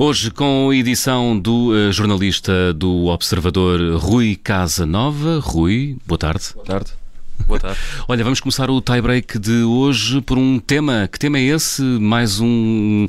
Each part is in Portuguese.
Hoje, com a edição do uh, jornalista do Observador Rui Casanova. Rui, boa tarde. Boa tarde. Boa tarde. Olha, vamos começar o tie-break de hoje por um tema. Que tema é esse? Mais um,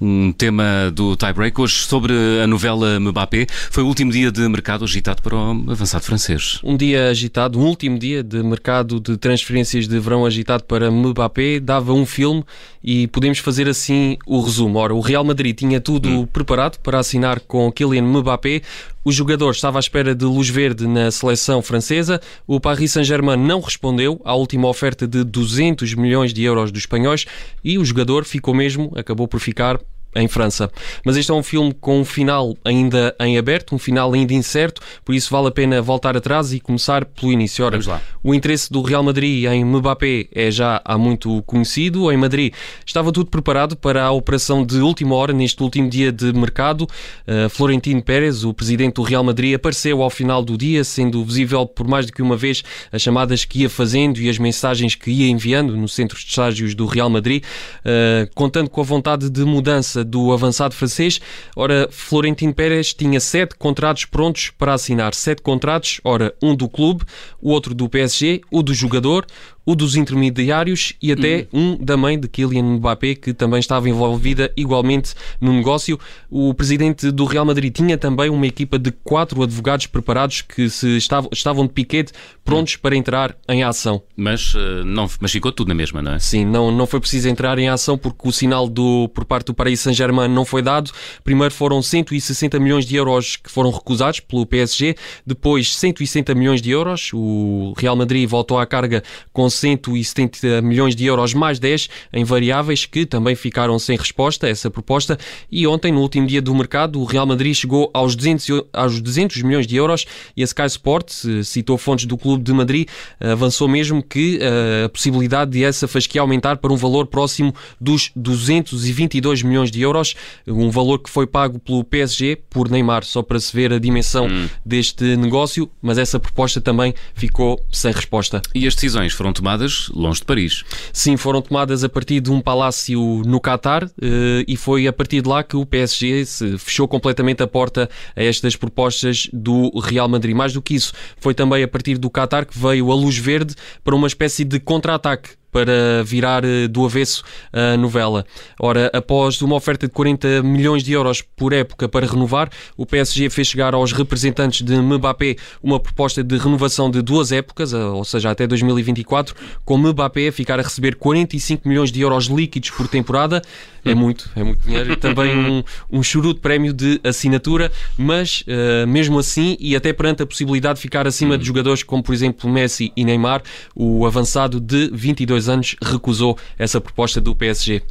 um tema do tie-break hoje sobre a novela Mbappé. Foi o último dia de mercado agitado para o avançado francês. Um dia agitado, um último dia de mercado de transferências de verão agitado para Mbappé, dava um filme e podemos fazer assim o resumo. Ora, o Real Madrid tinha tudo hum. preparado para assinar com Kylian Mbappé. O jogador estava à espera de luz verde na seleção francesa. O Paris Saint-Germain não respondeu à última oferta de 200 milhões de euros dos espanhóis e o jogador ficou mesmo, acabou por ficar em França. Mas este é um filme com um final ainda em aberto, um final ainda incerto, por isso vale a pena voltar atrás e começar pelo início. Ora, o interesse do Real Madrid em Mbappé é já há muito conhecido. Em Madrid estava tudo preparado para a operação de última hora, neste último dia de mercado. Uh, Florentino Pérez, o presidente do Real Madrid, apareceu ao final do dia, sendo visível por mais do que uma vez as chamadas que ia fazendo e as mensagens que ia enviando no centro de estágios do Real Madrid, uh, contando com a vontade de mudança do avançado francês. Ora, Florentino Pérez tinha sete contratos prontos para assinar. Sete contratos, ora, um do clube, o outro do PSG, o do jogador, o dos intermediários e até hum. um da mãe de Kylian Mbappé, que também estava envolvida igualmente no negócio. O presidente do Real Madrid tinha também uma equipa de quatro advogados preparados que se estavam, estavam de piquete, prontos hum. para entrar em ação. Mas, uh, não, mas ficou tudo na mesma, não é? Sim, não, não foi preciso entrar em ação porque o sinal do, por parte do Paris Saint-Germain não foi dado. Primeiro foram 160 milhões de euros que foram recusados pelo PSG, depois 160 milhões de euros. O Real Madrid voltou à carga com 170 milhões de euros mais 10 em variáveis que também ficaram sem resposta a essa proposta e ontem, no último dia do mercado, o Real Madrid chegou aos 200, aos 200 milhões de euros e a Sky Sports, citou fontes do Clube de Madrid, avançou mesmo que eh, a possibilidade de essa fasquia aumentar para um valor próximo dos 222 milhões de euros, um valor que foi pago pelo PSG por Neymar, só para se ver a dimensão hum. deste negócio, mas essa proposta também ficou sem resposta. E as decisões foram tomadas longe de Paris. Sim, foram tomadas a partir de um palácio no Catar eh, e foi a partir de lá que o PSG fechou completamente a porta a estas propostas do Real Madrid. Mais do que isso, foi também a partir do Catar que veio a luz verde para uma espécie de contra-ataque para virar eh, do avesso a novela. Ora, após uma oferta de 40 milhões de euros por época para renovar, o PSG fez chegar aos representantes de Mbappé uma proposta de renovação de duas épocas, eh, ou seja, até 2024, com Mbappé a ficar a receber 45 milhões de euros líquidos por temporada. É muito, é muito dinheiro. Também um, um churuto prémio de assinatura, mas uh, mesmo assim, e até perante a possibilidade de ficar acima de jogadores como, por exemplo, Messi e Neymar, o avançado de 22 dois anos recusou essa proposta do PSG.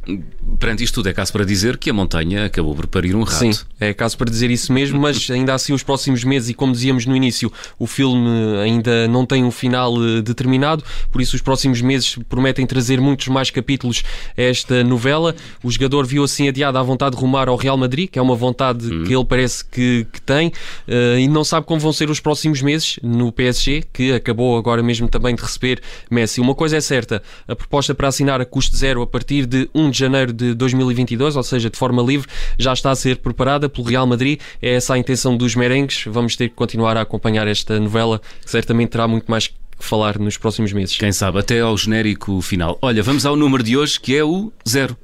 Perante isto tudo, é caso para dizer que a montanha acabou por parir um rato. Sim, é caso para dizer isso mesmo, mas ainda assim os próximos meses, e como dizíamos no início, o filme ainda não tem um final eh, determinado, por isso os próximos meses prometem trazer muitos mais capítulos a esta novela. O jogador viu assim adiado à vontade de rumar ao Real Madrid, que é uma vontade hum. que ele parece que, que tem, uh, e não sabe como vão ser os próximos meses no PSG, que acabou agora mesmo também de receber Messi. Uma coisa é certa, a proposta para assinar a custo zero a partir de 1 de janeiro de 2022, ou seja, de forma livre, já está a ser preparada pelo Real Madrid. É essa a intenção dos merengues. Vamos ter que continuar a acompanhar esta novela, que certamente terá muito mais que falar nos próximos meses. Quem sabe, até ao genérico final. Olha, vamos ao número de hoje, que é o zero.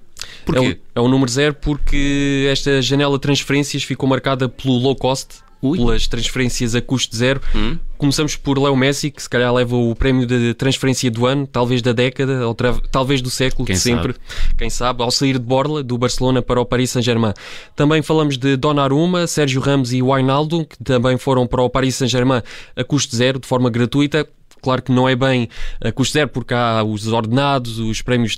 Porquê? É o, é o número zero porque esta janela de transferências ficou marcada pelo low cost, Ui. pelas transferências a custo zero. Hum. Começamos por Leo Messi, que se calhar leva o prémio de transferência do ano, talvez da década, ou talvez do século, Quem sempre. Sabe? Quem sabe, ao sair de Borla, do Barcelona para o Paris Saint-Germain. Também falamos de Donnarumma, Sérgio Ramos e Wijnaldum, que também foram para o Paris Saint-Germain a custo zero, de forma gratuita. Claro que não é bem a custo zero, porque há os ordenados, os prémios,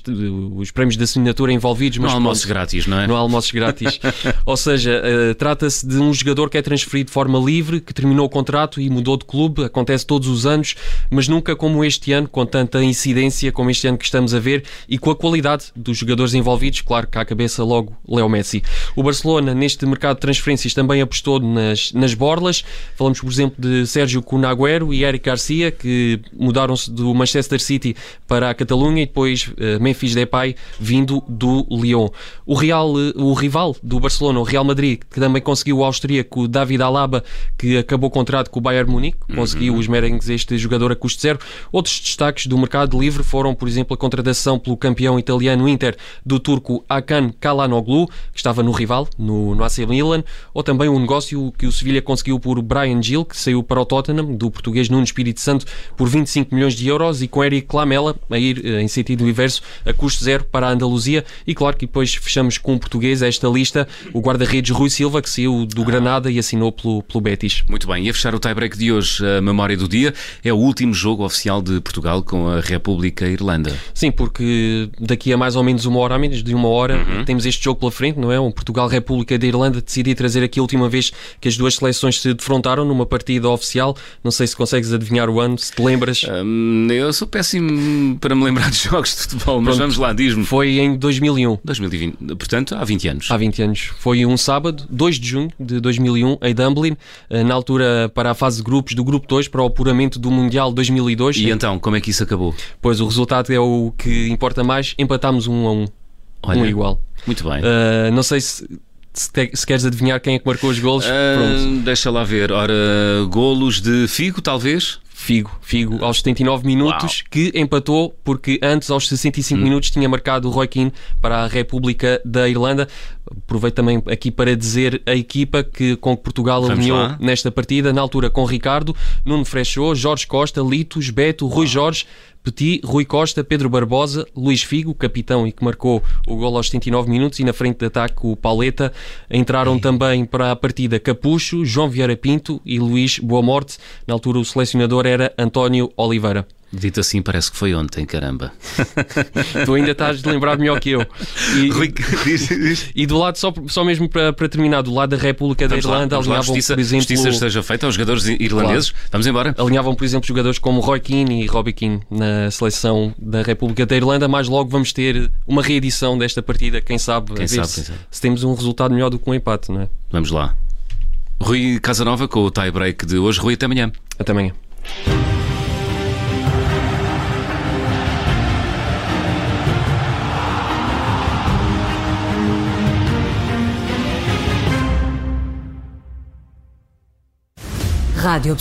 os prémios de assinatura envolvidos. Mas não há almoços grátis, não é? Não há almoços grátis. Ou seja, uh, trata-se de um jogador que é transferido de forma livre, que terminou o contrato e mudou de clube. Acontece todos os anos, mas nunca como este ano, com tanta incidência como este ano que estamos a ver e com a qualidade dos jogadores envolvidos. Claro que à cabeça logo Leo Messi. O Barcelona, neste mercado de transferências, também apostou nas, nas borlas. Falamos, por exemplo, de Sérgio Cunagüero e Eric Garcia, que que mudaram-se do Manchester City para a Catalunha e depois uh, Memphis Depay vindo do Lyon. O Real, uh, o rival do Barcelona, o Real Madrid, que também conseguiu o austríaco David Alaba, que acabou o contrato com o Bayern Munique, conseguiu uhum. os merengues este jogador a custo zero. Outros destaques do mercado livre foram, por exemplo, a contratação pelo campeão italiano Inter do turco Hakan Kalanoglu, que estava no rival, no, no AC Milan, ou também um negócio que o Sevilha conseguiu por Brian Gil, que saiu para o Tottenham, do português Nuno Espírito Santo, por 25 milhões de euros, e com Eric Lamela a ir eh, em sentido inverso, a custo zero para a Andaluzia. E claro que depois fechamos com um português esta lista, o guarda-redes Rui Silva, que saiu do Granada e assinou pelo, pelo Betis. Muito bem, e a fechar o tie-break de hoje, a memória do dia, é o último jogo oficial de Portugal com a República Irlanda. Sim, porque daqui a mais ou menos uma hora, a menos de uma hora, uhum. temos este jogo pela frente, não é? Um Portugal-República da Irlanda. Decidi trazer aqui a última vez que as duas seleções se defrontaram numa partida oficial. Não sei se consegues adivinhar o ano, se te lembras. Um, eu sou péssimo para me lembrar de jogos de futebol, mas Pronto, vamos lá, diz-me. Foi em 2001. 2020, portanto, há 20 anos. Há 20 anos. Foi um sábado, 2 de junho de 2001, em Dublin, eh, na altura para a fase de grupos do Grupo 2, para o apuramento do Mundial 2002. E então, como é que isso acabou? Pois o resultado é o que importa mais. Empatámos um a um. Olha, um igual. Muito bem. Uh, não sei se se, te, se, queres adivinhar quem é que marcou os golos, uh, deixa lá ver. Ora, golos de Figo, talvez? Figo, Figo aos 79 minutos, Uau. que empatou porque antes, aos 65 hum. minutos, tinha marcado o Roy Keane para a República da Irlanda. Aproveito também aqui para dizer a equipa que, com que Portugal alinhou nesta partida, na altura com Ricardo, Nuno Frechou, Jorge Costa, Litos, Beto, Uau. Rui Jorge, Petit, Rui Costa, Pedro Barbosa, Luís Figo, capitão e que marcou o gol aos 79 minutos, e na frente de ataque o Pauleta. Entraram também para a partida Capucho, João Vieira Pinto e Luís Boa Morte. Na altura o selecionador era António Oliveira. Dito assim, parece que foi ontem, caramba. tu ainda estás de lembrar melhor que eu. E, e do lado, só, só mesmo para, para terminar, do lado da República da Irlanda, lá, alinhavam, justiça, por exemplo. Justiça esteja feita aos jogadores irlandeses. Claro. Vamos embora. Alinhavam, por exemplo, jogadores como Roy Keane e Robbie Keane na seleção da República da Irlanda. Mais logo vamos ter uma reedição desta partida, quem sabe, quem sabe, se, sabe. se temos um resultado melhor do que um empate, não é? Vamos lá. Rui Casanova com o tie-break de hoje. Rui, até amanhã. Até amanhã. Radyo